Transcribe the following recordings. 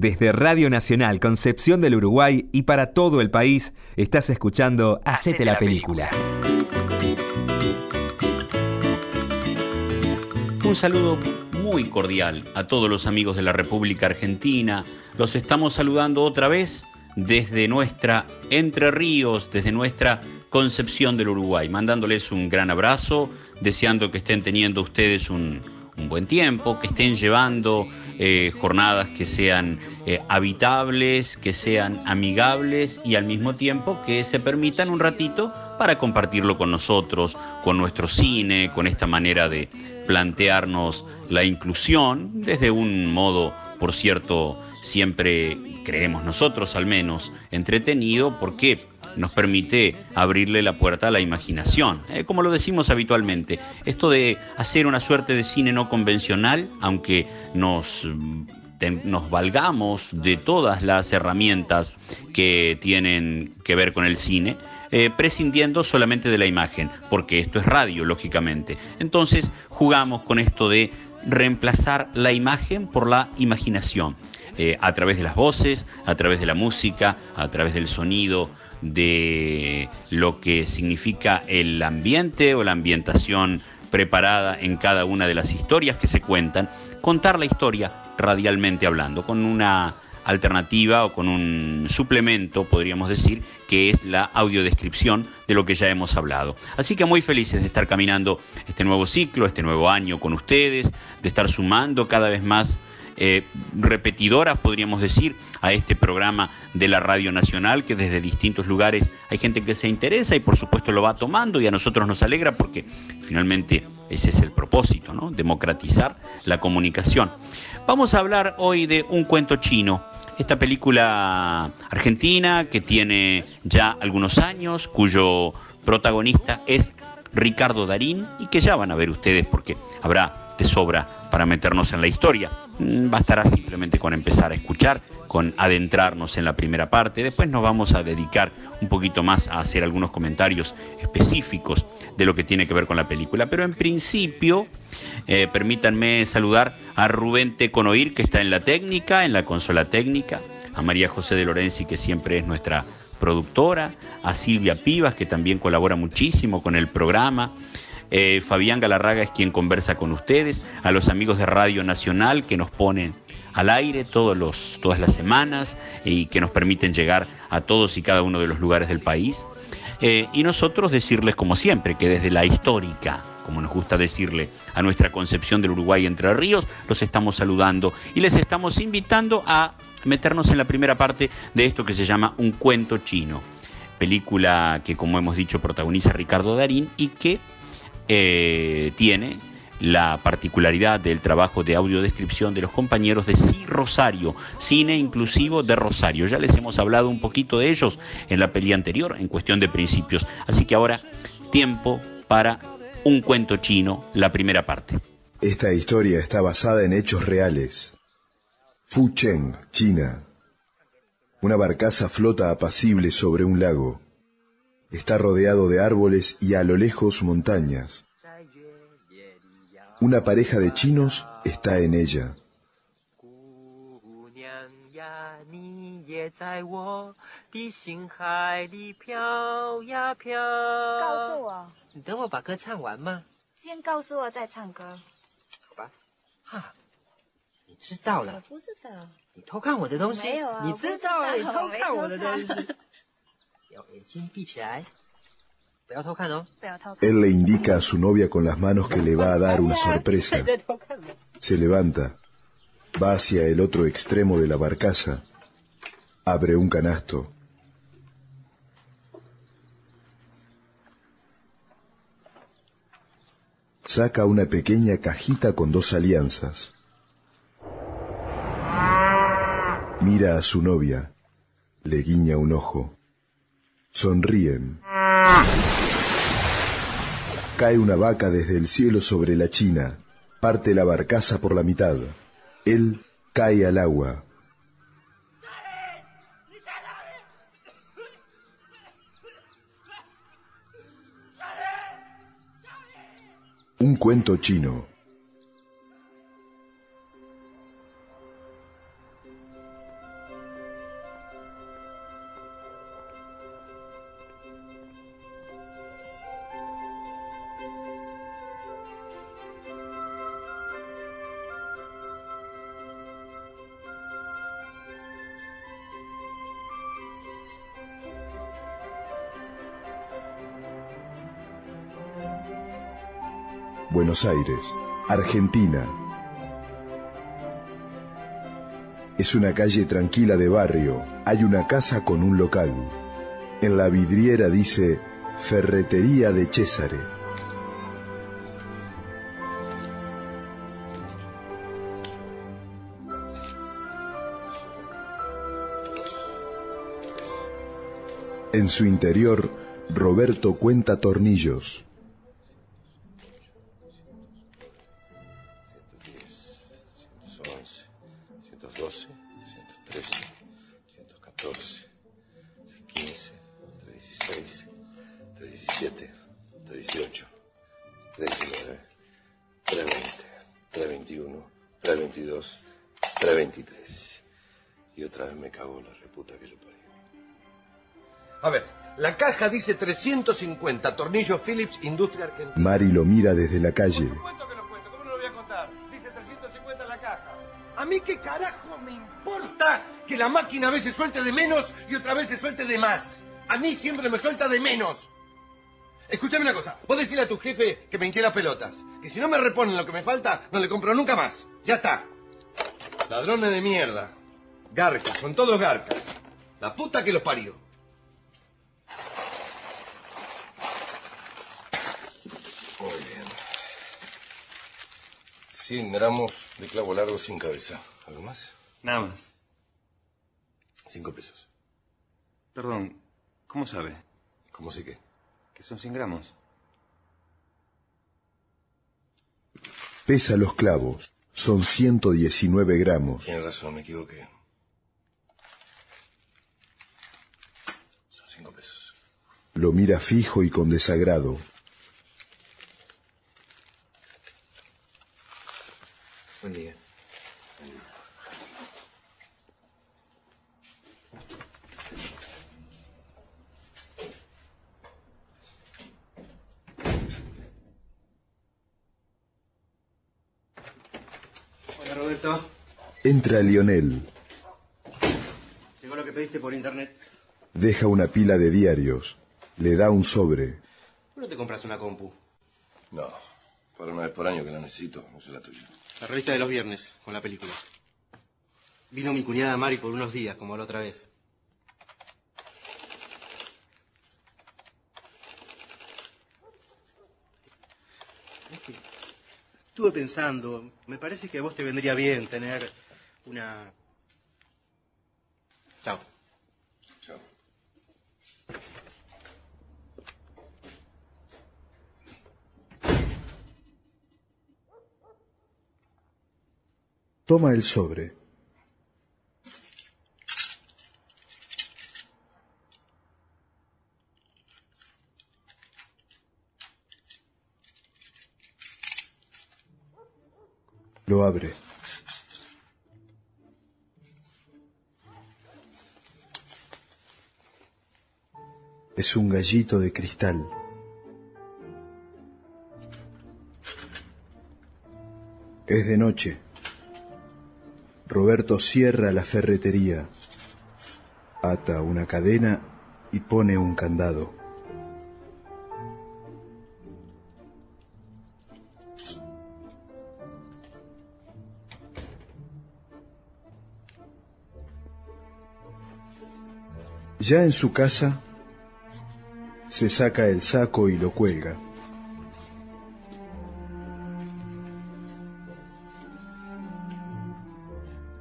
Desde Radio Nacional Concepción del Uruguay y para todo el país, estás escuchando Hacete la película. Un saludo muy cordial a todos los amigos de la República Argentina. Los estamos saludando otra vez desde nuestra Entre Ríos, desde nuestra Concepción del Uruguay, mandándoles un gran abrazo, deseando que estén teniendo ustedes un, un buen tiempo, que estén llevando eh, jornadas que sean eh, habitables, que sean amigables y al mismo tiempo que se permitan un ratito para compartirlo con nosotros, con nuestro cine, con esta manera de plantearnos la inclusión desde un modo, por cierto, siempre creemos nosotros al menos, entretenido, porque nos permite abrirle la puerta a la imaginación. Eh, como lo decimos habitualmente, esto de hacer una suerte de cine no convencional, aunque nos nos valgamos de todas las herramientas que tienen que ver con el cine, eh, prescindiendo solamente de la imagen, porque esto es radio, lógicamente. Entonces jugamos con esto de reemplazar la imagen por la imaginación, eh, a través de las voces, a través de la música, a través del sonido, de lo que significa el ambiente o la ambientación preparada en cada una de las historias que se cuentan, contar la historia radialmente hablando, con una alternativa o con un suplemento, podríamos decir, que es la audiodescripción de lo que ya hemos hablado. Así que muy felices de estar caminando este nuevo ciclo, este nuevo año con ustedes, de estar sumando cada vez más eh, repetidoras, podríamos decir, a este programa de la Radio Nacional, que desde distintos lugares hay gente que se interesa y por supuesto lo va tomando y a nosotros nos alegra porque finalmente ese es el propósito, ¿no? Democratizar la comunicación. Vamos a hablar hoy de un cuento chino. Esta película argentina que tiene ya algunos años, cuyo protagonista es Ricardo Darín y que ya van a ver ustedes porque habrá de sobra para meternos en la historia. Mm, bastará simplemente con empezar a escuchar, con adentrarnos en la primera parte. Después nos vamos a dedicar un poquito más a hacer algunos comentarios específicos de lo que tiene que ver con la película. Pero en principio, eh, permítanme saludar a Rubén Teconoir, que está en la técnica, en la consola técnica, a María José de Lorenzi, que siempre es nuestra productora, a Silvia Pivas, que también colabora muchísimo con el programa, eh, Fabián Galarraga es quien conversa con ustedes, a los amigos de Radio Nacional que nos ponen al aire todos los, todas las semanas y que nos permiten llegar a todos y cada uno de los lugares del país. Eh, y nosotros decirles como siempre que desde la histórica, como nos gusta decirle a nuestra concepción del Uruguay Entre Ríos, los estamos saludando y les estamos invitando a meternos en la primera parte de esto que se llama Un cuento chino, película que como hemos dicho protagoniza Ricardo Darín y que eh, tiene la particularidad del trabajo de audiodescripción de los compañeros de Sí Rosario, Cine Inclusivo de Rosario. Ya les hemos hablado un poquito de ellos en la peli anterior, en cuestión de principios. Así que ahora, tiempo para un cuento chino, la primera parte. Esta historia está basada en hechos reales. Fucheng, China. Una barcaza flota apacible sobre un lago. Está rodeado de árboles y a lo lejos montañas. Una pareja de chinos está en ella. Él le indica a su novia con las manos que le va a dar una sorpresa. Se levanta, va hacia el otro extremo de la barcaza, abre un canasto. Saca una pequeña cajita con dos alianzas. Mira a su novia, le guiña un ojo. Sonríen. Cae una vaca desde el cielo sobre la china, parte la barcaza por la mitad. Él cae al agua. Un cuento chino. Buenos Aires, Argentina. Es una calle tranquila de barrio. Hay una casa con un local. En la vidriera dice Ferretería de Césare. En su interior, Roberto cuenta tornillos. Caja dice 350 tornillos Philips Industria Argentina. Mari lo mira desde la calle. cuento que lo cuento, ¿cómo no lo voy a contar? Dice 350 en la caja. ¿A mí qué carajo me importa que la máquina a veces suelte de menos y otra vez se suelte de más? A mí siempre me suelta de menos. Escúchame una cosa, vos decirle a tu jefe que me hinché las pelotas, que si no me reponen lo que me falta, no le compro nunca más. Ya está. Ladrones de mierda. Garcas, son todos garcas. La puta que los parió. Muy bien. 100 gramos de clavo largo sin cabeza. ¿Algo más? Nada más. Cinco pesos. Perdón, ¿cómo sabe? ¿Cómo sé qué? Que son 100 gramos. Pesa los clavos. Son 119 gramos. Tienes razón, me equivoqué. Son cinco pesos. Lo mira fijo y con desagrado. Buen día. Hola Roberto, Entra Lionel. llegó lo que pediste por internet. Deja una pila de diarios. Le da un sobre. ¿Por no te compras una compu? No, para una vez por año que la necesito, no sé la tuya. La revista de los viernes, con la película. Vino mi cuñada Mari por unos días, como la otra vez. Es que Estuve pensando, me parece que a vos te vendría bien tener una... Chao. Chao. Toma el sobre. Lo abre. Es un gallito de cristal. Es de noche. Roberto cierra la ferretería, ata una cadena y pone un candado. Ya en su casa, se saca el saco y lo cuelga.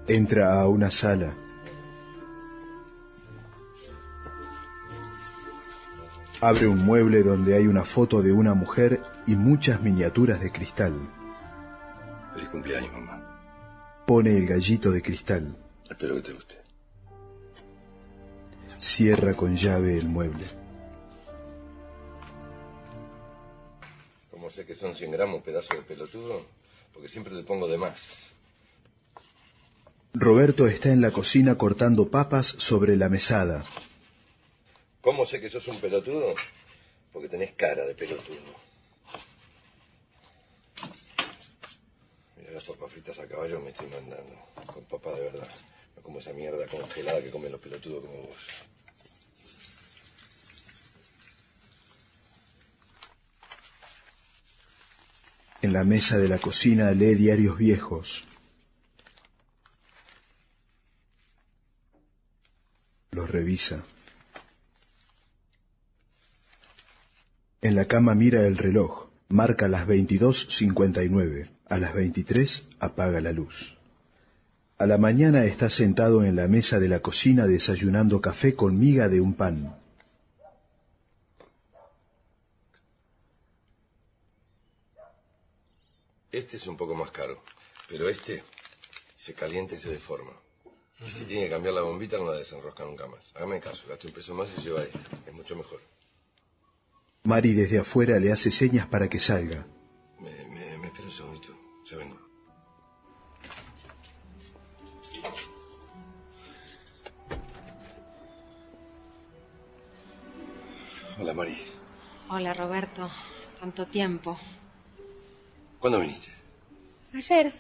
Entra a una sala. Abre un mueble donde hay una foto de una mujer y muchas miniaturas de cristal. Feliz cumpleaños, mamá. Pone el gallito de cristal. Espero que te guste. Cierra con llave el mueble. ¿Cómo sé que son 100 gramos, pedazo de pelotudo? Porque siempre le pongo de más. Roberto está en la cocina cortando papas sobre la mesada. ¿Cómo sé que sos un pelotudo? Porque tenés cara de pelotudo. Mira las papas fritas a caballo me estoy mandando. Con papa de verdad. No como esa mierda congelada que comen los pelotudos como vos. En la mesa de la cocina lee diarios viejos. Revisa. En la cama mira el reloj. Marca las 22.59. A las 23 apaga la luz. A la mañana está sentado en la mesa de la cocina desayunando café con miga de un pan. Este es un poco más caro, pero este se calienta y se deforma. Y si tiene que cambiar la bombita, no la desenrosca nunca más. Hágame caso, gaste un peso más y lleva este. Es mucho mejor. Mari desde afuera le hace señas para que salga. Me, me, me espera un segundito. Ya vengo. Hola, Mari. Hola, Roberto. Tanto tiempo. ¿Cuándo viniste? Ayer.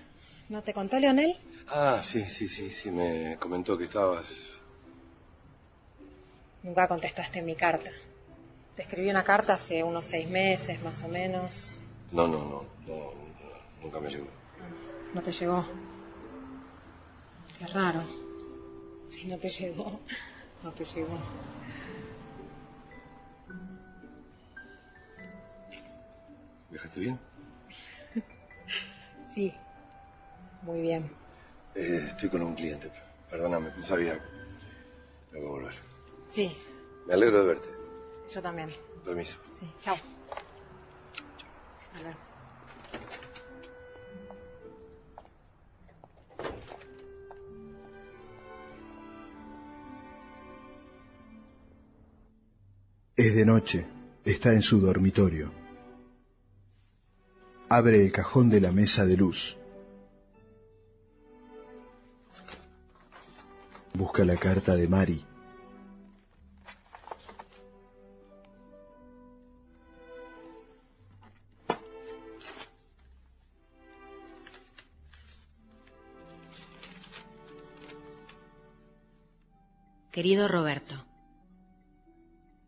¿No te contó Leonel? Ah, sí, sí, sí, sí. Me comentó que estabas... Nunca contestaste mi carta. Te escribí una carta hace unos seis meses, más o menos. No, no, no. no, no, nunca me llegó. ¿No te llegó? Qué raro. Si no te llegó, no te llegó. ¿Viajaste bien? Sí. Muy bien. Eh, estoy con un cliente. Perdóname, no sabía. Tengo que volver. Sí, Me alegro de verte. yo también. Permiso. Sí, chao. Hasta luego. Es de noche. Está en su dormitorio. Abre el cajón de la mesa de luz. Busca la carta de Mari. Querido Roberto,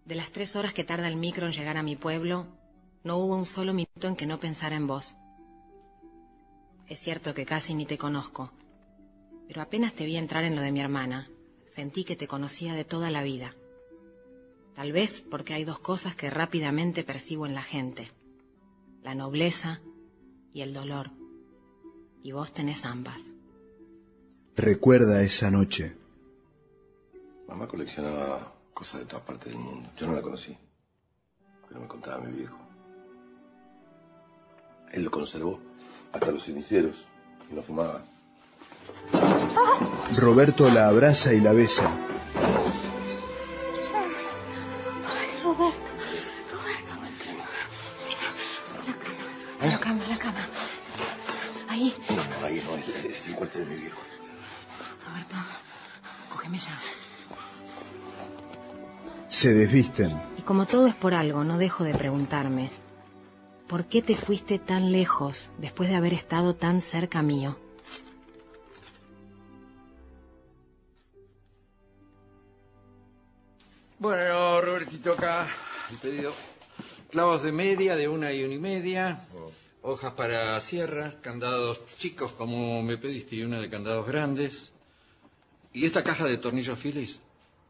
de las tres horas que tarda el micro en llegar a mi pueblo, no hubo un solo minuto en que no pensara en vos. Es cierto que casi ni te conozco, pero apenas te vi entrar en lo de mi hermana, sentí que te conocía de toda la vida. Tal vez porque hay dos cosas que rápidamente percibo en la gente, la nobleza y el dolor, y vos tenés ambas. Recuerda esa noche. Mamá coleccionaba cosas de todas partes del mundo. Yo no la conocí. Pero me contaba mi viejo. Él lo conservó hasta los ceniceros y no fumaba. Roberto la abraza y la besa. Roberto, Roberto. La cama, en la cama. Ahí. No, ahí no, es, es el cuarto de mi viejo. Roberto, cógeme ya. Se desvisten. Y como todo es por algo, no dejo de preguntarme, ¿por qué te fuiste tan lejos después de haber estado tan cerca mío? Bueno, Robertito, acá el pedido. Clavos de media, de una y una y media. Hojas para sierra, candados chicos como me pediste y una de candados grandes. Y esta caja de tornillos Phillips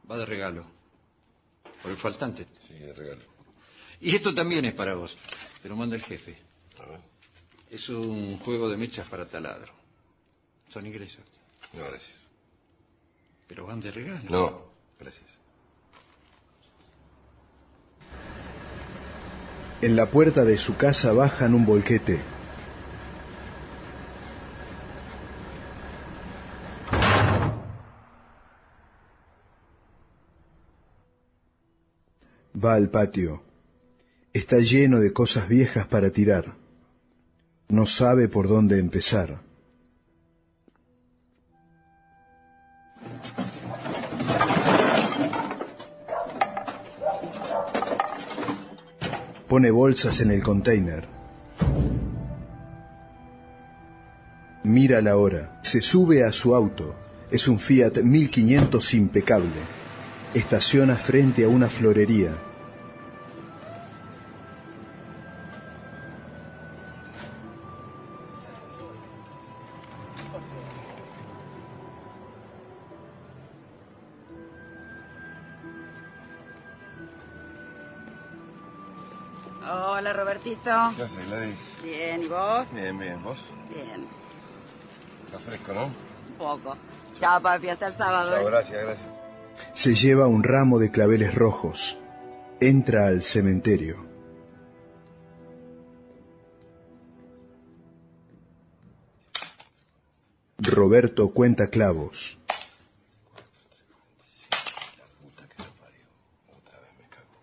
va de regalo. Por el faltante. Sí, de regalo. Y esto también es para vos. Te lo manda el jefe. A ver. Es un juego de mechas para taladro. Son ingresos. No, gracias. Pero van de regalo. No, gracias. En la puerta de su casa bajan un volquete. Va al patio. Está lleno de cosas viejas para tirar. No sabe por dónde empezar. Pone bolsas en el container. Mira la hora. Se sube a su auto. Es un Fiat 1500 impecable. Estaciona frente a una florería. ¿Qué haces, Gladys? Bien, ¿y vos? Bien, bien. ¿Vos? Bien, Está fresco, ¿no? un poco. Chao, papi, hasta el sábado. Chao, ¿eh? gracias, gracias. Se lleva un ramo de claveles rojos. Entra al cementerio. Roberto cuenta clavos. La puta que lo parió. Otra vez me cago.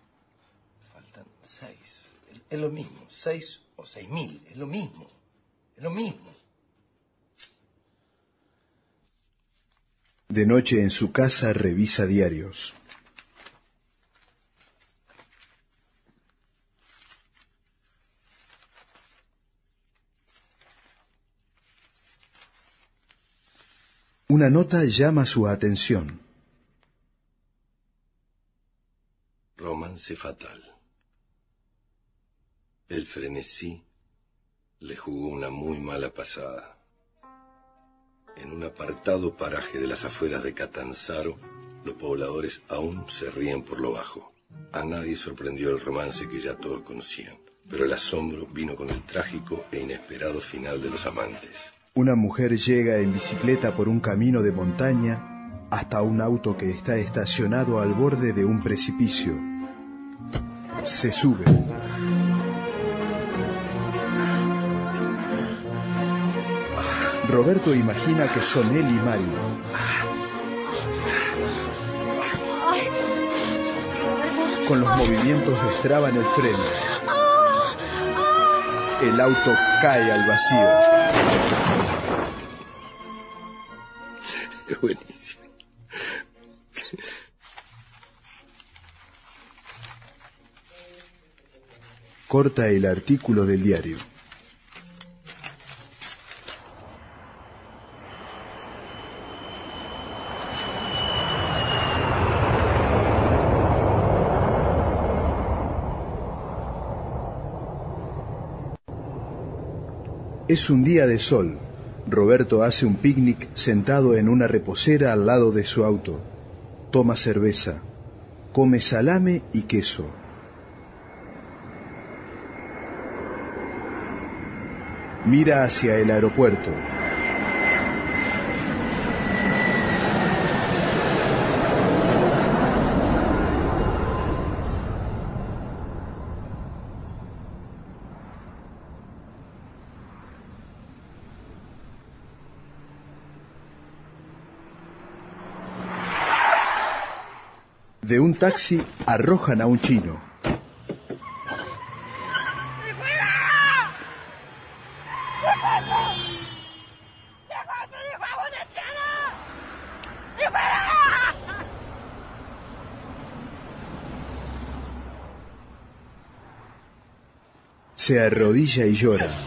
Faltan seis. Es lo mismo. Seis o seis mil. Es lo mismo. Es lo mismo. De noche en su casa revisa diarios. Una nota llama su atención. Romance fatal. El frenesí le jugó una muy mala pasada. En un apartado paraje de las afueras de Catanzaro, los pobladores aún se ríen por lo bajo. A nadie sorprendió el romance que ya todos conocían, pero el asombro vino con el trágico e inesperado final de los amantes. Una mujer llega en bicicleta por un camino de montaña hasta un auto que está estacionado al borde de un precipicio. Se sube. Roberto imagina que son él y Mari. Con los movimientos destraban el freno. El auto cae al vacío. Es buenísimo. Corta el artículo del diario. Es un día de sol. Roberto hace un picnic sentado en una reposera al lado de su auto. Toma cerveza. Come salame y queso. Mira hacia el aeropuerto. De un taxi arrojan a un chino. Se arrodilla y llora.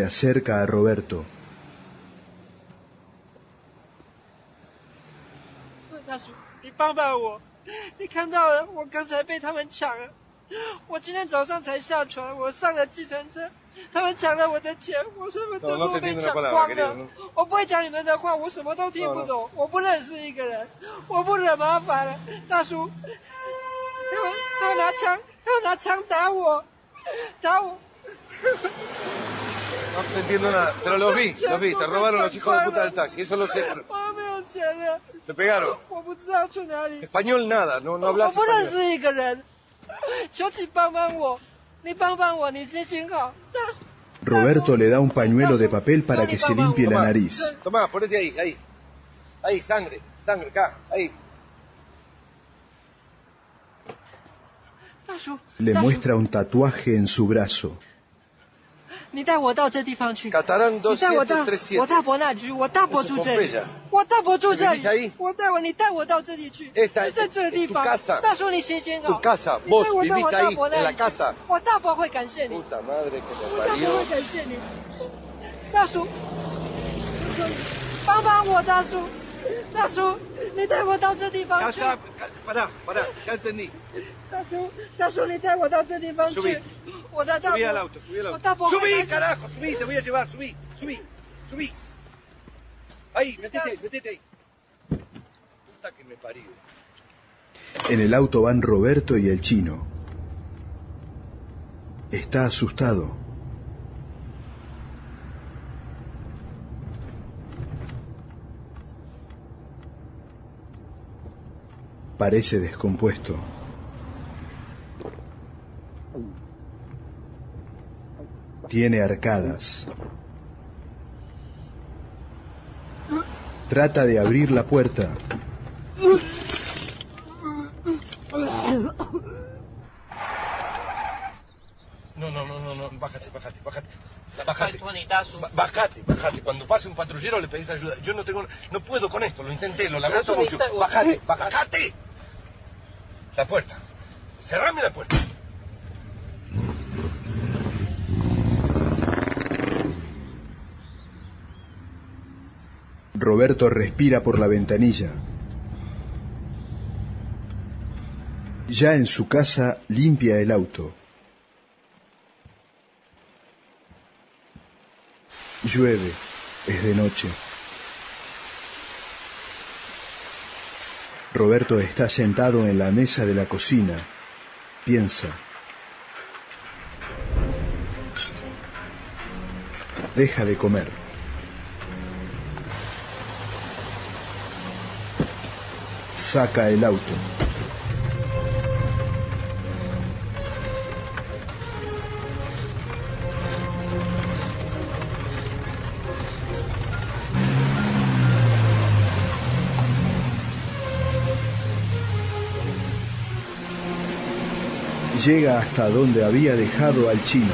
Se acerca a Roberto. 大叔，你帮帮我！你看到了，我刚才被他们抢了。我今天早上才下船，我上了计程车，他们抢了我的钱，我什么 No, no 都 te 被抢光.了.我不会讲你们的话，我什么都听不懂，我不认识一个人，我不惹麻烦了，大叔。他们他们拿枪，他们拿枪打我，打我。No te entiendo nada, pero los vi, los vi, te robaron los hijos de puta del taxi, eso lo sé. Te pegaron. Español nada, no, no hablas español. Roberto le da un pañuelo de papel para que se limpie la nariz. Tomá, ponete ahí, ahí. Ahí, sangre, sangre, acá, ahí. Le muestra un tatuaje en su brazo. 你带我到这地方去。你带我到 237. 我大伯那去，我大伯住这里我大伯住这里。我带我，你带我到这里去。Esta 在这个地方大叔你行行好。你带我到我大伯那里去我大伯会感谢你我大伯会感谢你。大叔，帮帮我，大叔，大叔，你带我到这地 Ya 方去。 está, pará, pará, ya entendí. 大叔，大叔，你带我到这地方去 Subí.。 我的大伯， Subí al auto, subí al 我 auto. 大伯会 Subí, 担心 carajo, subí, te voy a llevar, subí, subí, subí. Ahí, metete, metete ahí. Puta que me parió. En el auto van Roberto y el chino. Está asustado. Parece descompuesto. Tiene arcadas. Trata de abrir la puerta. No, no, no, no, no, bájate, bájate, bájate. Bájate. Bájate, bájate. Cuando pase un patrullero le pedís ayuda. Yo no tengo, no puedo con esto, lo intenté, lo lamento mucho. Bájate, bájate. La puerta. Cerrame la puerta. Roberto respira por la ventanilla. Ya en su casa limpia el auto. Llueve, es de noche. Roberto está sentado en la mesa de la cocina. Piensa. Deja de comer. Saca el auto. Llega hasta donde había dejado al chino.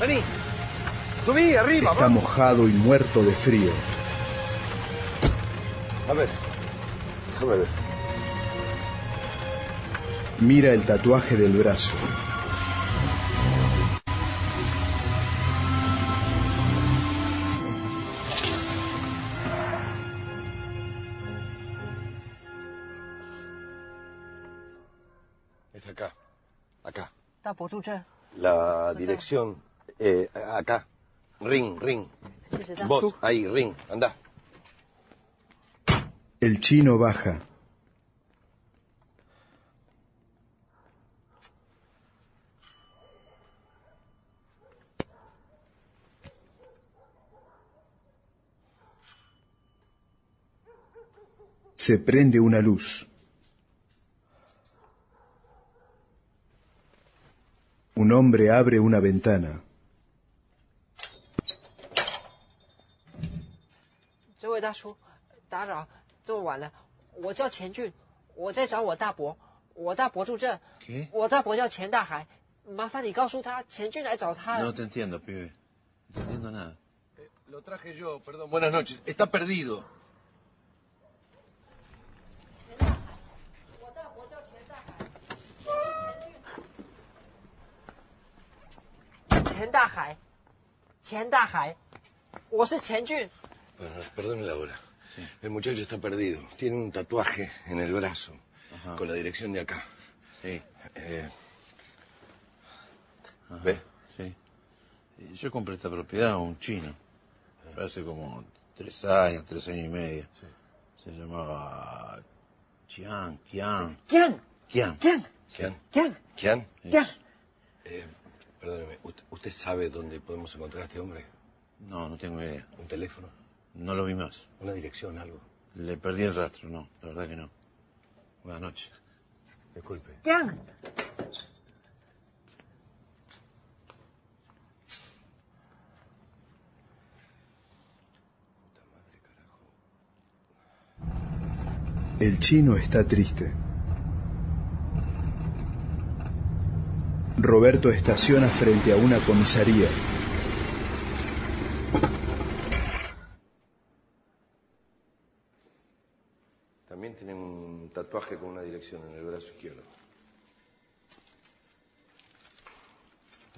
Vení. Subí, arriba, Está vamos. mojado y muerto de frío. A ver. Déjame ver. Mira el tatuaje del brazo. dirección eh, acá. Ring, ring. Vos, ahí, ring, anda. El chino baja. Se prende una luz. hombre abre una ventana. ¿Qué? No te entiendo, pibe. No entiendo nada. Eh, lo traje yo, perdón. Buenas noches. Está perdido. 海，钱大海，钱大海，我是钱俊。 Bueno, perdone la hora. El muchacho está perdido. Tiene un tatuaje en el brazo. Con la dirección de acá. Sí. Eh, Ajá, ¿Ve? Sí. Y Yo compré esta propiedad a un chino. Hace como tres años, tres años y medio. Se llamaba Chiang, Kian. ¿Quién? Kian. ¿Quién? ¿Quién? ¿Quién? ¿Quién? ¿Quién? Eh, perdóneme, ¿usted, usted sabe dónde podemos encontrar a este hombre? No, no tengo idea. ¿Un teléfono? No lo vi más. ¿Una dirección, algo? Le perdí el rastro, no. La verdad que no. Buenas noches. Disculpe. ¿Quién? El chino está triste. Roberto estaciona frente a una comisaría. También tiene un tatuaje con una dirección en el brazo izquierdo.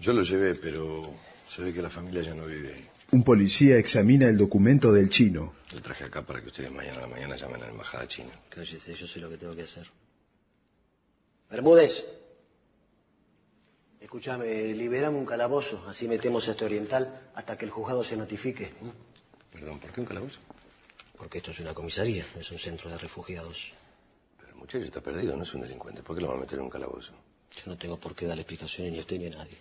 Yo lo llevé, pero se ve que la familia ya no vive ahí. Un policía examina el documento del chino. Lo traje acá para que ustedes mañana a la mañana llamen a la embajada china. Cállese, yo sé lo que tengo que hacer. Bermúdez. Escúchame, liberame un calabozo, así metemos a este oriental hasta que el juzgado se notifique. Perdón, ¿por qué un calabozo? Porque esto es una comisaría, no es un centro de refugiados. Pero el muchacho está perdido, no es un delincuente. ¿Por qué lo va a meter en un calabozo? Yo no tengo por qué darle explicaciones ni a usted ni a nadie.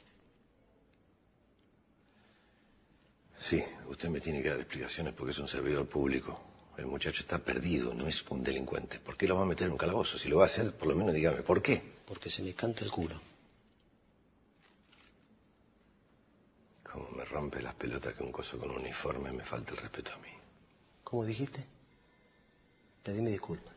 Sí, usted me tiene que dar explicaciones porque es un servidor público. El muchacho está perdido, no es un delincuente. ¿Por qué lo va a meter en un calabozo? Si lo va a hacer, por lo menos dígame, ¿por qué? Porque se me canta el culo. Como rompe las pelotas que un coso con uniforme me falta el respeto a mí. ¿Cómo dijiste? Pedime disculpas.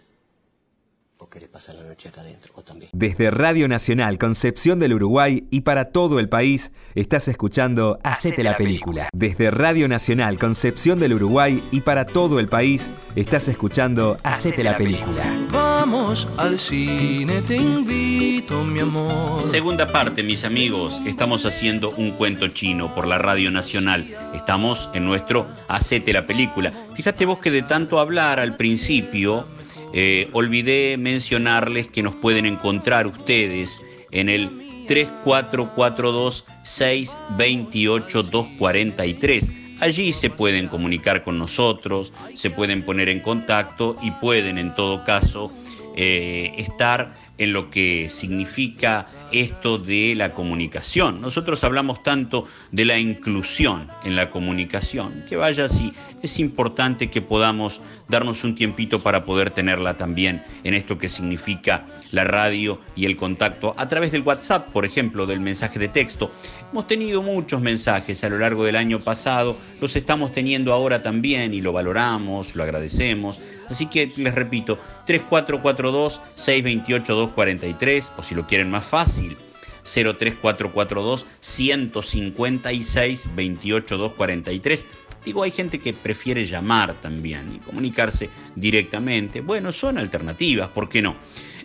¿Vos querés pasar la noche acá adentro? ¿O también? Desde Radio Nacional Concepción del Uruguay y para todo el país, estás escuchando Hacete la película. Desde Radio Nacional Concepción del Uruguay y para todo el país, estás escuchando Hacete la película. Vamos al cine, te invito, mi amor. Segunda parte, mis amigos. Estamos haciendo un cuento chino por la Radio Nacional. Estamos en nuestro Hacete la película. Fíjate vos que de tanto hablar al principio, eh, olvidé mencionarles que nos pueden encontrar ustedes en el 3442-628-243. Allí se pueden comunicar con nosotros, se pueden poner en contacto y pueden en todo caso eh, estar en lo que significa esto de la comunicación. Nosotros hablamos tanto de la inclusión en la comunicación, que vaya así, es importante que podamos darnos un tiempito para poder tenerla también en esto que significa la radio y el contacto a través del WhatsApp, por ejemplo, del mensaje de texto. Hemos tenido muchos mensajes a lo largo del año pasado, los estamos teniendo ahora también y lo valoramos, lo agradecemos. Así que les repito, 3442-628-243 o si lo quieren más fácil, 03442 156 24243 Digo, hay gente que prefiere llamar también y comunicarse directamente. Bueno, son alternativas, ¿por qué no?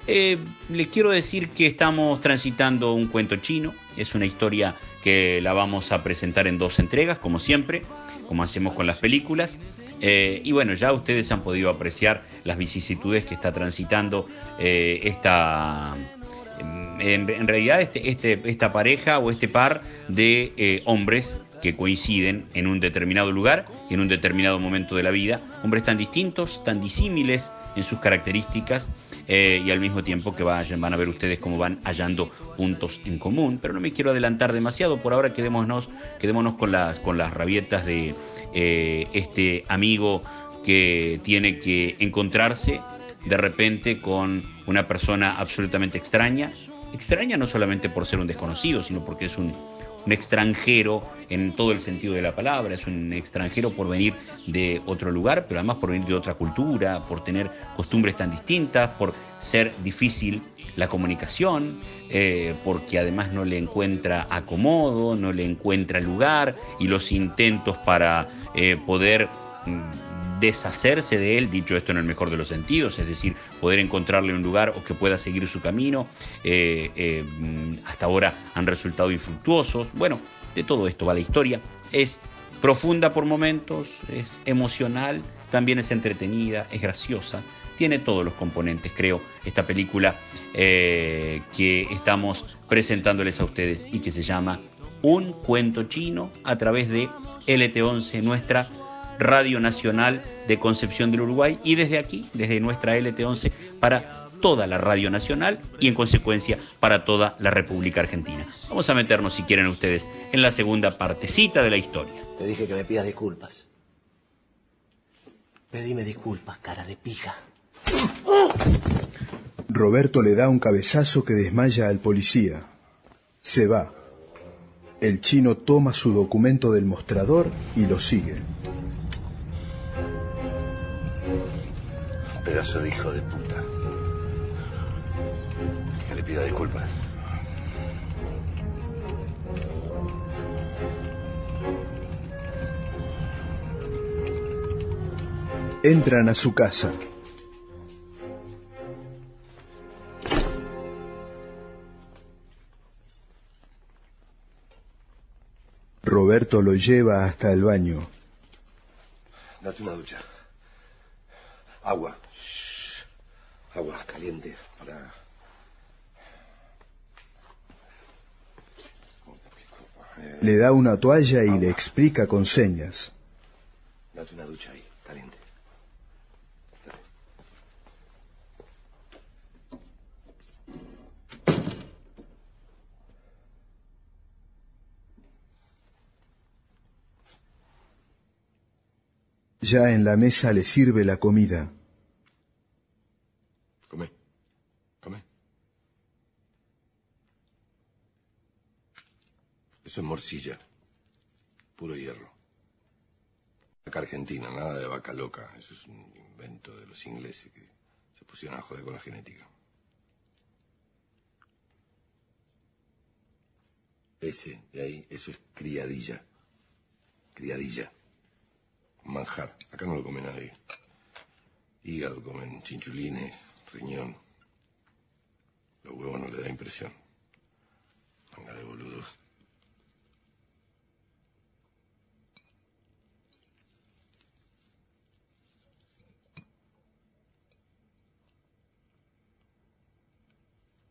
Eh, les quiero decir que estamos transitando un cuento chino. Es una historia que la vamos a presentar en dos entregas, como siempre, como hacemos con las películas. Eh, y bueno, ya ustedes han podido apreciar las vicisitudes que está transitando eh, esta, en, realidad este, este, esta pareja o este par de hombres que coinciden en un determinado lugar y en un determinado momento de la vida, hombres tan distintos, tan disímiles en sus características eh, y al mismo tiempo que vayan, van a ver ustedes cómo van hallando puntos en común. Pero no me quiero adelantar demasiado, por ahora quedémonos, quedémonos con, las, con las rabietas de eh, este amigo que tiene que encontrarse de repente con una persona absolutamente extraña. Extraña no solamente por ser un desconocido, sino porque es un, extranjero en todo el sentido de la palabra, es un extranjero por venir de otro lugar, pero además por venir de otra cultura, por tener costumbres tan distintas, por ser difícil la comunicación, eh, porque además no le encuentra acomodo, no le encuentra lugar y los intentos para eh, poder mm, deshacerse de él, dicho esto en el mejor de los sentidos, es decir, poder encontrarle un lugar o que pueda seguir su camino, eh, eh, hasta ahora han resultado infructuosos. Bueno, de todo esto va la historia. Es profunda por momentos, es emocional, también es entretenida, es graciosa, tiene todos los componentes, creo, esta película que estamos presentándoles a ustedes y que se llama Un cuento chino a través de LT11, nuestra Radio Nacional de Concepción del Uruguay y desde aquí, desde nuestra LT11, para toda la Radio Nacional y en consecuencia para toda la República Argentina. Vamos a meternos, si quieren ustedes, en la segunda partecita de la historia. Te dije que me pidas disculpas. Pedime disculpas, cara de pija. Roberto le da un cabezazo que desmaya al policía. Se va. El chino toma su documento del mostrador y lo sigue. Pedazo de hijo de puta. Que le pida disculpas. Entran a su casa. Roberto lo lleva hasta el baño. Date una ducha. Agua. Shh. Agua caliente para... Le da una toalla y le explica con señas. Date una ducha ahí. Ya en la mesa le sirve la comida. Come. Come. Eso es morcilla. Puro hierro. Acá Argentina, nada de vaca loca. Eso es un invento de los ingleses que se pusieron a joder con la genética. Ese de ahí, eso es criadilla. Criadilla. Manjar. Acá no lo come nadie. Hígado comen chinchulines, riñón. Los huevos no le da impresión. Manga de boludos.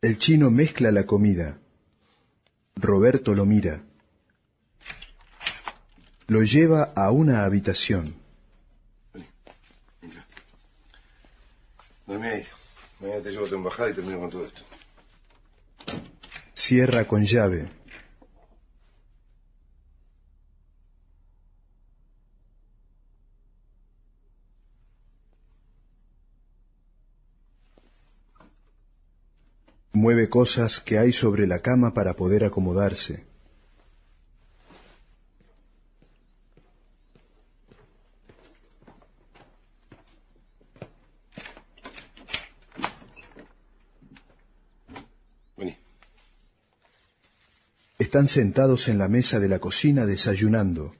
El chino mezcla la comida. Roberto lo mira. Lo lleva a una habitación. Dormí ahí. Mañana te llevo a tu embajada y termino con todo esto. Cierra con llave. Mueve cosas que hay sobre la cama para poder acomodarse. Están sentados en la mesa de la cocina desayunando.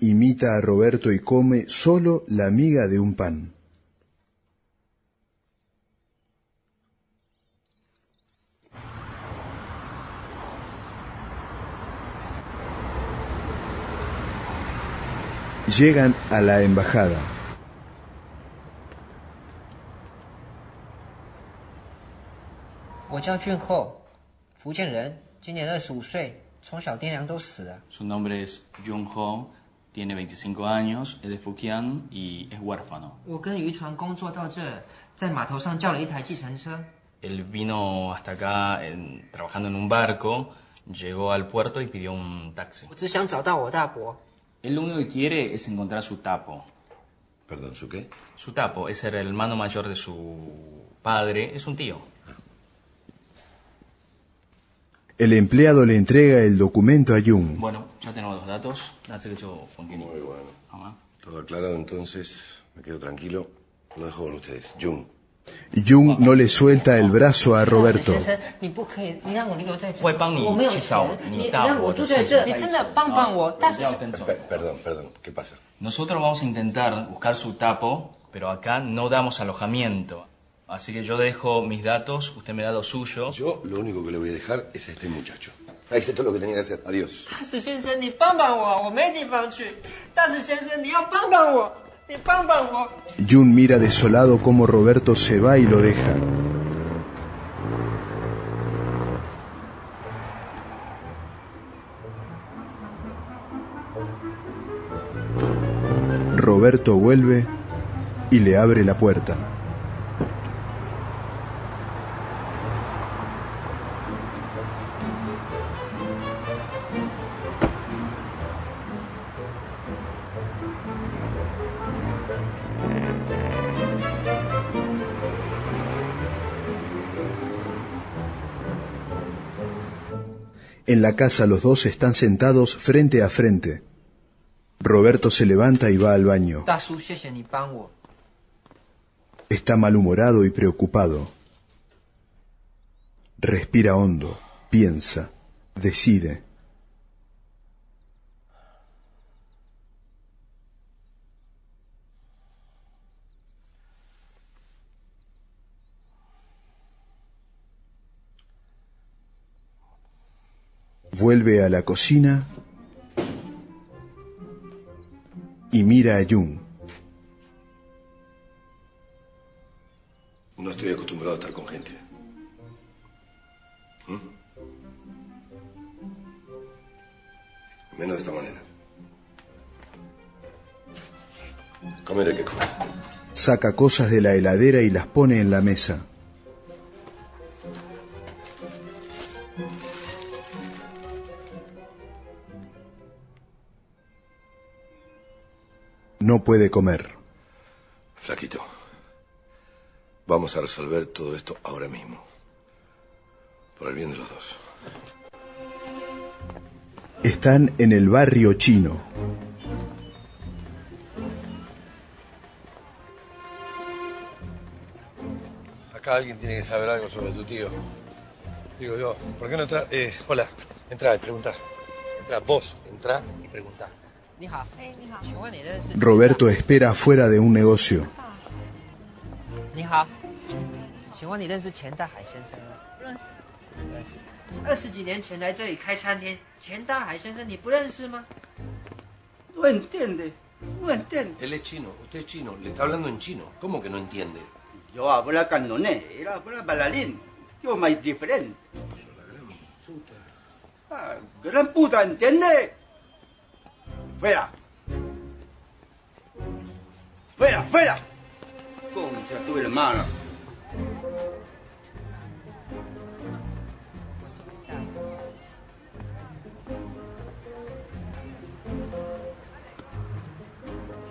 Imita a Roberto y come solo la miga de un pan. Llegan a la embajada. 我叫俊厚，福建人，今年二十五岁，从小爹娘都死了。 Su nombre es Jung Ho, tiene 25 años, es de Fujian y es huérfano. 我跟渔船工作到这，在码头上叫了一台计程车。 Él vino hasta acá en- trabajando en un barco, llegó al puerto y pidió un taxi. 我只想找到我大伯。 Él lo único que quiere es encontrar su tapo. Perdón, ¿su qué? Su tapo es el hermano mayor de su padre, es un tío. El empleado le entrega el documento a Jung. Bueno, ya tengo los datos. Muy bueno. Todo aclarado entonces. Me quedo tranquilo. Lo dejo con ustedes. Jung. Jung no le suelta el brazo a Roberto. Perdón, perdón. ¿Qué pasa? Nosotros vamos a intentar buscar su tapo, pero acá no damos alojamiento. Así que yo dejo mis datos, usted me da los suyos. Yo lo único que le voy a dejar es a este muchacho. Ahí está todo lo que tenía que hacer. Adiós. Jun mira desolado cómo Roberto se va y lo deja. Roberto vuelve y le abre la puerta. En la casa los dos están sentados frente a frente. Roberto se levanta y va al baño. Está malhumorado y preocupado. Respira hondo, piensa, decide. Vuelve a la cocina y mira a Jung. No estoy acostumbrado a estar con gente. ¿Mm? Menos de esta manera. Comeré que comer. Saca cosas de la heladera y las pone en la mesa. No puede comer. Flaquito, vamos a resolver todo esto ahora mismo. Por el bien de los dos. Están en el barrio chino. Acá alguien tiene que saber algo sobre tu tío. Digo yo, ¿por qué no entra? Eh, hola, entra y pregunta. Entra vos, entra y pregunta. Roberto espera fuera de un negocio. No entiende, no entiende. Él es chino, usted es chino, le está hablando en chino. ¿Cómo que no entiende? Yo hablo cantonés, él habla bailarín. Yo más diferente. la gran puta. Ah, gran puta, ¿entiende? Fuera. Fuera, fuera. Concha tu hermano.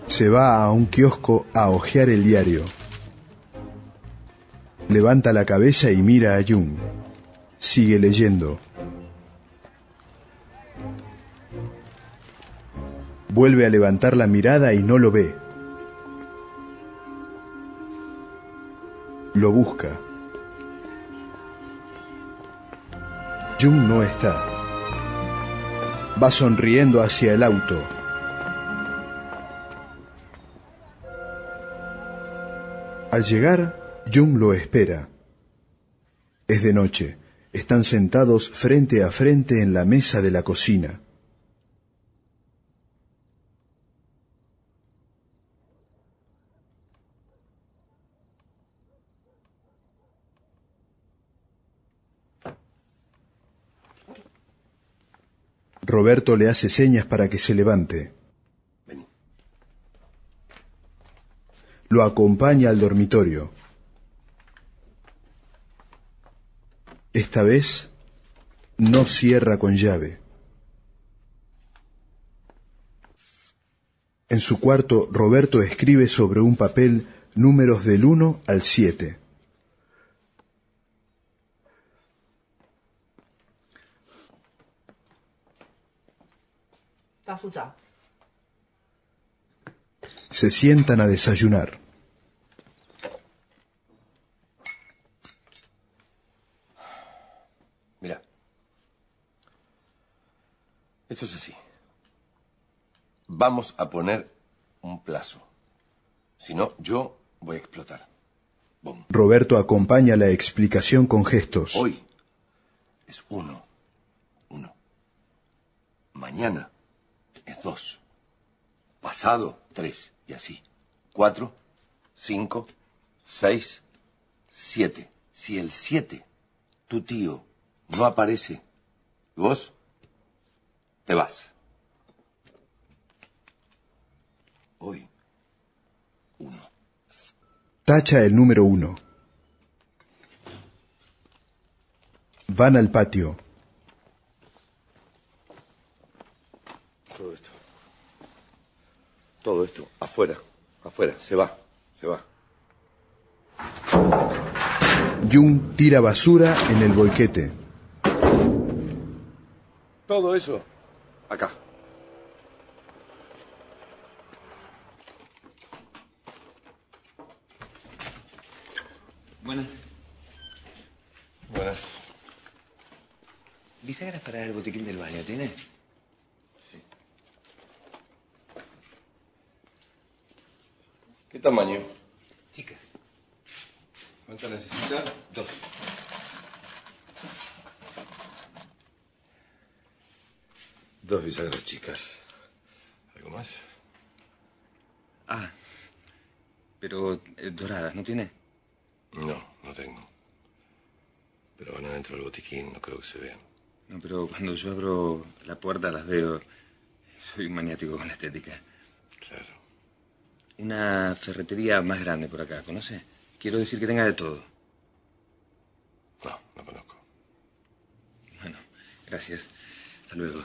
Se va a un kiosco a hojear el diario. Levanta la cabeza y mira a Jung. Sigue leyendo. Vuelve a levantar la mirada y no lo ve. Lo busca. Jung no está. Va sonriendo hacia el auto. Al llegar, Jung lo espera. Es de noche. Están sentados frente a frente en la mesa de la cocina. Roberto le hace señas para que se levante. Lo acompaña al dormitorio. Esta vez no cierra con llave. En su cuarto, Roberto escribe sobre un papel números del 1 al 7. Se sientan a desayunar. Mira. Esto es así. Vamos a poner un plazo. Si no, yo voy a explotar. Roberto acompaña la explicación con gestos. Hoy es uno. Uno. Mañana dos. Pasado, tres. Y así. Cuatro, cinco, seis, siete. Si el siete, tu tío, no aparece, vos te vas. Hoy, uno. Tacha el número uno. Van al patio. Todo esto. Todo esto. Afuera. Afuera. Se va. Se va. Jung tira basura en el boiquete. Todo eso. Acá. Buenas. Buenas. ¿Bisagras para el botiquín del baño tiene? ¿Qué tamaño? Chicas. ¿Cuántas necesita? Dos. Dos bisagras chicas. ¿Algo más? Ah. Pero eh, doradas, ¿no tiene? No, no tengo. Pero van adentro del botiquín, no creo que se vean. No, pero cuando yo abro la puerta las veo. Soy un maniático con la estética. Claro. Una ferretería más grande por acá, ¿conoce? Quiero decir que tenga de todo. No, no conozco. Bueno, gracias. Hasta luego.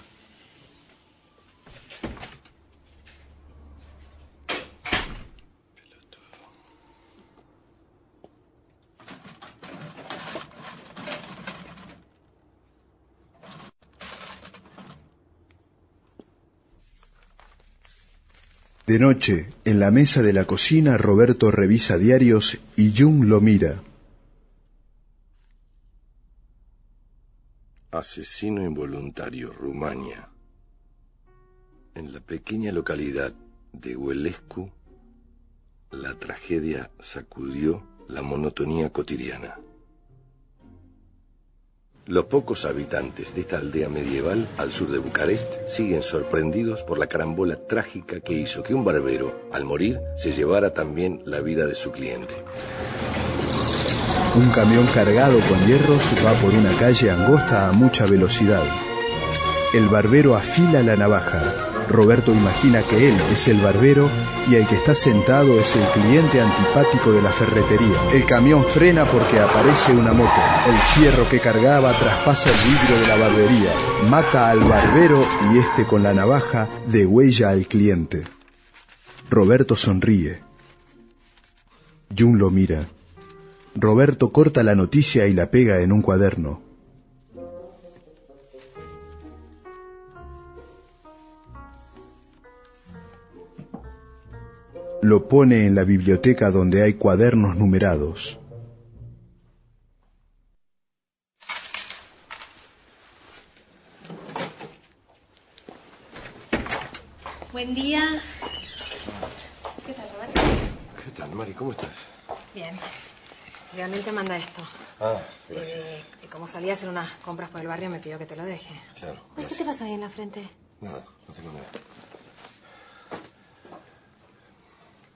De noche, en la mesa de la cocina, Roberto revisa diarios y Jung lo mira. Asesino involuntario, Rumania. En la pequeña localidad de Huelescu, la tragedia sacudió la monotonía cotidiana. Los pocos habitantes de esta aldea medieval al sur de Bucarest siguen sorprendidos por la carambola trágica que hizo que un barbero, al morir, se llevara también la vida de su cliente. Un camión cargado con hierros va por una calle angosta a mucha velocidad. El barbero afila la navaja. Roberto imagina que él es el barbero y el que está sentado es el cliente antipático de la ferretería. El camión frena porque aparece una moto. El fierro que cargaba traspasa el vidrio de la barbería, mata al barbero y este con la navaja degüella al cliente. Roberto sonríe. Jun lo mira. Roberto corta la noticia y la pega en un cuaderno. Lo pone en la biblioteca donde hay cuadernos numerados. Buen día. ¿Qué tal, Roberto? ¿Qué tal, Mari? ¿Cómo estás? Bien. Leonel te manda esto. Ah, Eh, y como salí a hacer unas compras por el barrio, me pidió que te lo deje. Claro, Ay, ¿Qué te pasó ahí en la frente? Nada, no tengo nada.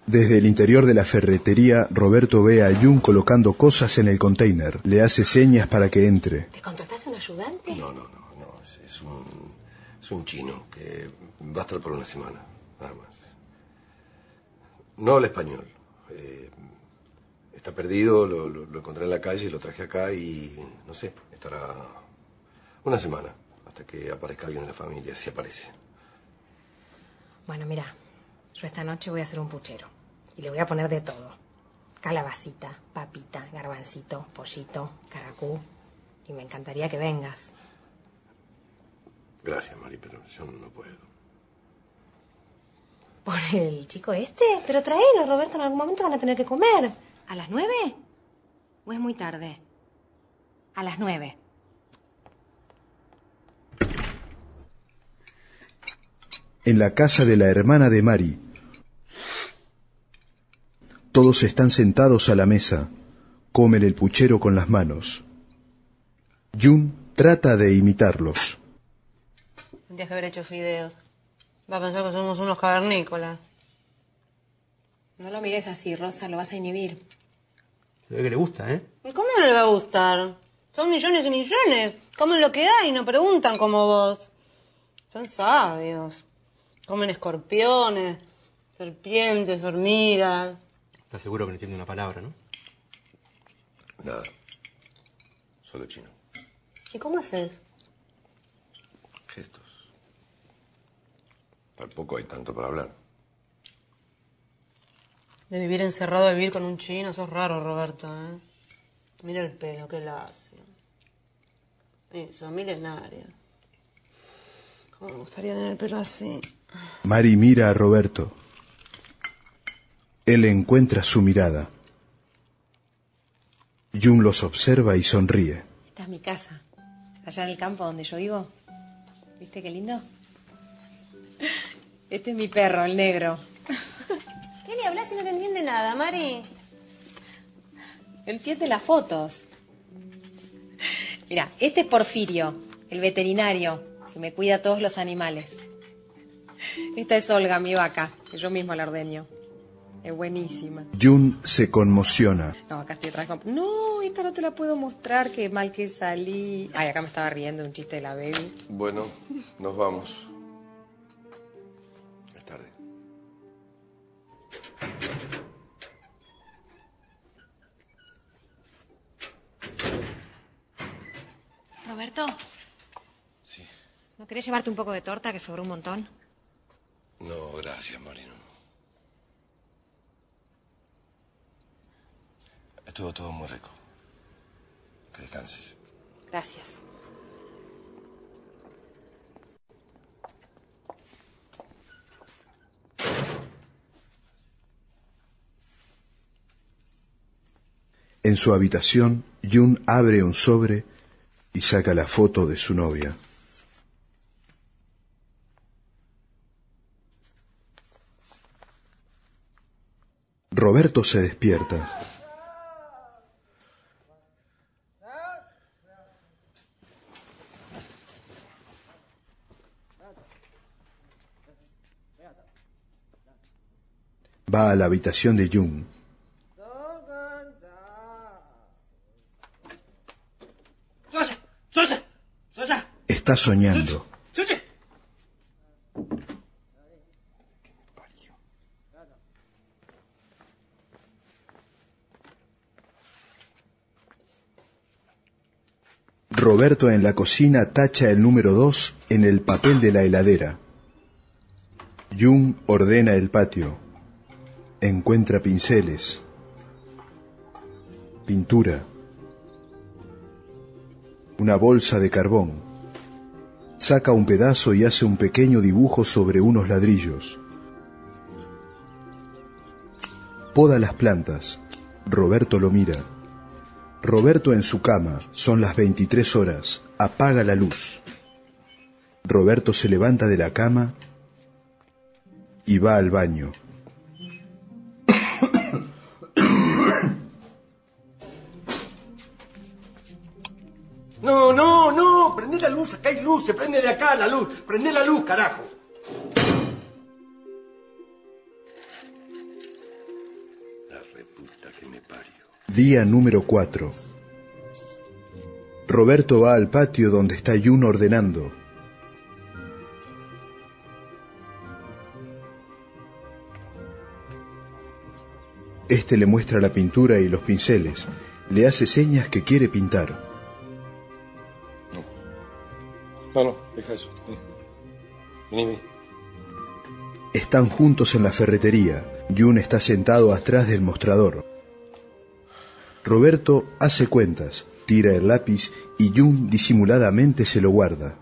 Desde el interior de la ferretería, Roberto ve a Jun colocando cosas en el container. Le hace señas para que entre. ¿Te contrataste un ayudante? No, no, no, no. Es, es un, es un chino que va a estar por una semana, nada más. No habla español. Eh, está perdido, lo, lo- lo encontré en la calle, lo traje acá y, no sé, estará una semana hasta que aparezca alguien de la familia, si aparece. Bueno, mira, yo esta noche voy a hacer un puchero. Y le voy a poner de todo. Calabacita, papita, garbancito, pollito, caracú. Y me encantaría que vengas. Gracias, Mari, pero yo no puedo. ¿Por el chico este? Pero tráelo, Roberto, en algún momento van a tener que comer. ¿A las nueve? ¿O es muy tarde? A las nueve. En la casa de la hermana de Mari. Todos están sentados a la mesa. Comen el puchero con las manos. Jun trata de imitarlos. Tendrías que haber hecho fideos. Va a pensar que somos unos cavernícolas. No lo mires así, Rosa, lo vas a inhibir. Se ve que le gusta, ¿eh? ¿Y ¿Cómo no le va a gustar? Son millones y millones. Comen lo que hay, no preguntan como vos. Son sabios. Comen escorpiones, serpientes, hormigas. Está seguro que no entiende una palabra, ¿no? Nada. Solo chino. ¿Y cómo haces? Gestos. Tampoco hay tanto para hablar. De vivir encerrado a vivir con un chino, sos raro, Roberto, ¿eh? Mira el pelo, qué lacio. Eso, milenario. ¿Cómo me gustaría tener el pelo así? Mari mira a Roberto. Él encuentra su mirada. Jun los observa y sonríe. Esta es mi casa. Allá en el campo donde yo vivo. ¿Viste qué lindo? Este es mi perro, el negro. ¿Qué le hablas si no te entiende nada, Mari? Entiende las fotos. Mira, este es Porfirio, el veterinario, que me cuida a todos los animales. Esta es Olga, mi vaca, que yo mismo la ordeño. Es buenísima. Jun se conmociona. No, acá estoy otra vez con... No, esta no te la puedo mostrar, qué mal que salí. Ay, acá me estaba riendo un chiste de la baby. Bueno, nos vamos. Es tarde. Roberto. Sí. ¿No querés llevarte un poco de torta que sobró un montón? No, gracias, Marino. Estuvo todo muy rico. Que descanses. Gracias. En su habitación, Jun abre un sobre y saca la foto de su novia. Roberto se despierta. Va a la habitación de Jung. Está soñando. Roberto en la cocina tacha el número 2 en el papel de la heladera. Jung ordena el patio. Encuentra pinceles. Pintura. Una bolsa de carbón. Saca un pedazo y hace un pequeño dibujo sobre unos ladrillos. Poda las plantas. Roberto lo mira. Roberto en su cama. Son las 23 horas. Apaga la luz. Roberto se levanta de la cama y va al baño. No, no, no, prende la luz, acá hay luz, se prende de acá la luz, prende la luz, carajo. La reputa que me parió. Día número 4. Roberto va al patio donde está Jun ordenando. Este le muestra la pintura y los pinceles. Le hace señas que quiere pintar. No, no, deja eso. Vení, vení. Están juntos en la ferretería. Jun está sentado atrás del mostrador. Roberto hace cuentas, tira el lápiz y Jun disimuladamente se lo guarda.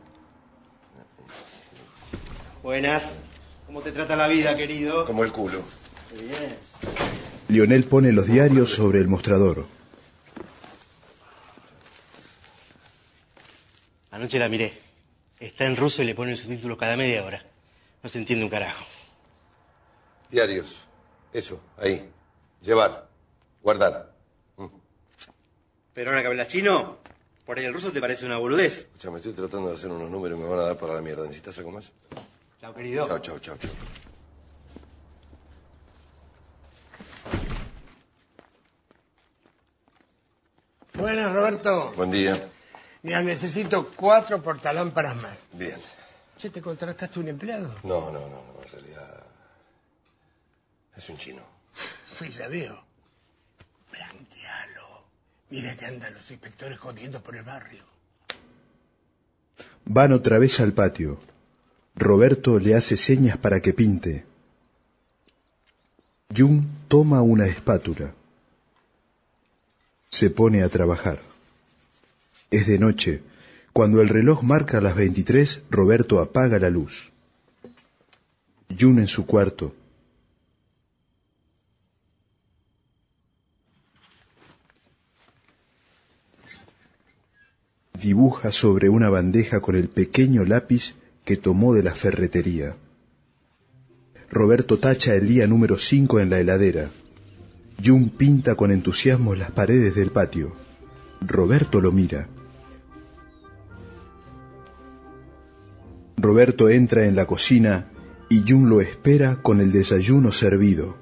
Buenas. ¿Cómo te trata la vida, querido? Como el culo. Bien. Lionel pone los diarios sobre el mostrador. Anoche la miré. Está en ruso y le ponen subtítulos cada media hora. No se entiende un carajo. Diarios. Eso, ahí. Llevar. Guardar. Pero ahora que hablas chino, por ahí el ruso te parece una boludez. Escuchame, estoy tratando de hacer unos números y me van a dar para la mierda. ¿Necesitas algo más? Chao, querido. Chao, chao, chao, chao. Buenas, Roberto. Buen día. Mira, necesito cuatro portalámparas más. Bien. ¿Che, te contrataste un empleado? No, no, no, no, en realidad. Es un chino. Sí, ya veo. Blanquealo. Mira que andan los inspectores jodiendo por el barrio. Van otra vez al patio. Roberto le hace señas para que pinte. Jung toma una espátula. Se pone a trabajar. Es de noche. Cuando el reloj marca las 23, Roberto apaga la luz. Jun en su cuarto. Dibuja sobre una bandeja con el pequeño lápiz que tomó de la ferretería. Roberto tacha el día número 5 en la heladera. Jun pinta con entusiasmo las paredes del patio. Roberto lo mira. Roberto entra en la cocina y Jun lo espera con el desayuno servido.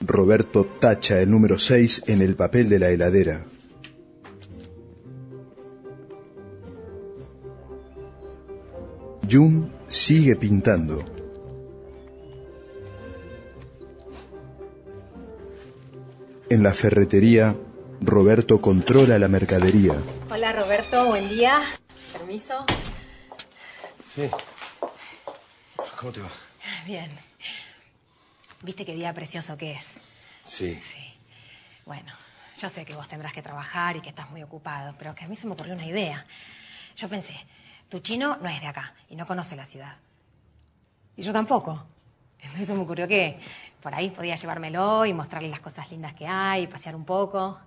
Roberto tacha el número 6 en el papel de la heladera. Jun sigue pintando. En la ferretería, Roberto controla la mercadería. Hola Roberto, buen día. Permiso. Sí. ¿Cómo te va? Bien. ¿Viste qué día precioso que es? Sí. Bueno, yo sé que vos tendrás que trabajar y que estás muy ocupado, pero que a mí se me ocurrió una idea. Yo pensé, tu chino no es de acá y no conoce la ciudad. Y yo tampoco. Entonces se me ocurrió que por ahí podía llevármelo y mostrarle las cosas lindas que hay, pasear un poco.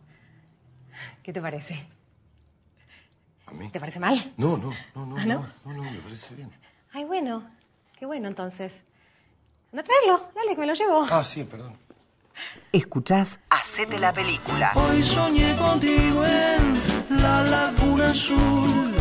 ¿Qué te parece? ¿A mí? ¿Te parece mal? No, no, no, no, ¿Ah, no, no? no, no, me parece bien. Ay, bueno. Qué bueno entonces. Anda a traerlo. Dale, que me lo llevo. Ah, sí, perdón. Escuchás Hacete la película. Hoy soñé contigo en la.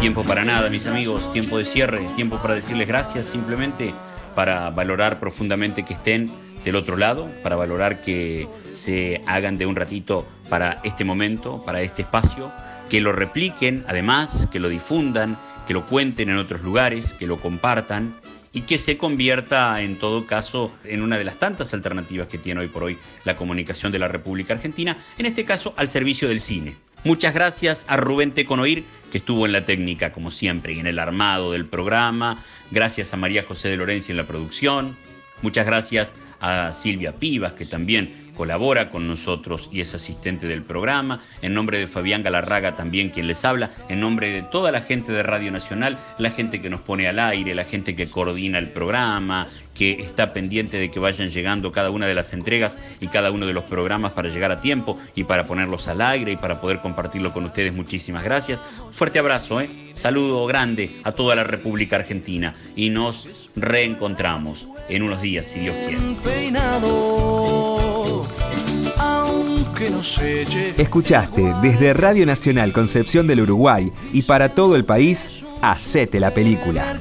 Tiempo para nada, mis amigos, tiempo de cierre, tiempo para decirles gracias, simplemente para valorar profundamente que estén del otro lado, para valorar que se hagan de un ratito para este momento, para este espacio, que lo repliquen, además, que lo difundan, que lo cuenten en otros lugares, que lo compartan y que se convierta en todo caso en una de las tantas alternativas que tiene hoy por hoy la comunicación de la República Argentina, en este caso al servicio del cine. Muchas gracias a Rubén Teconoir, que estuvo en la técnica como siempre y en el armado del programa. Gracias a María José de Lorenzi en la producción. Muchas gracias a Silvia Pivas, que también colabora con nosotros y es asistente del programa. En nombre de Fabián Galarraga también quien les habla. En nombre de toda la gente de Radio Nacional, la gente que nos pone al aire, la gente que coordina el programa, que está pendiente de que vayan llegando cada una de las entregas y cada uno de los programas para llegar a tiempo y para ponerlos al aire y para poder compartirlo con ustedes. Muchísimas gracias. Fuerte abrazo, ¿eh? Saludo grande a toda la República Argentina y nos reencontramos en unos días, si Dios quiere. Escuchaste desde Radio Nacional Concepción del Uruguay y para todo el país, Hacete la película.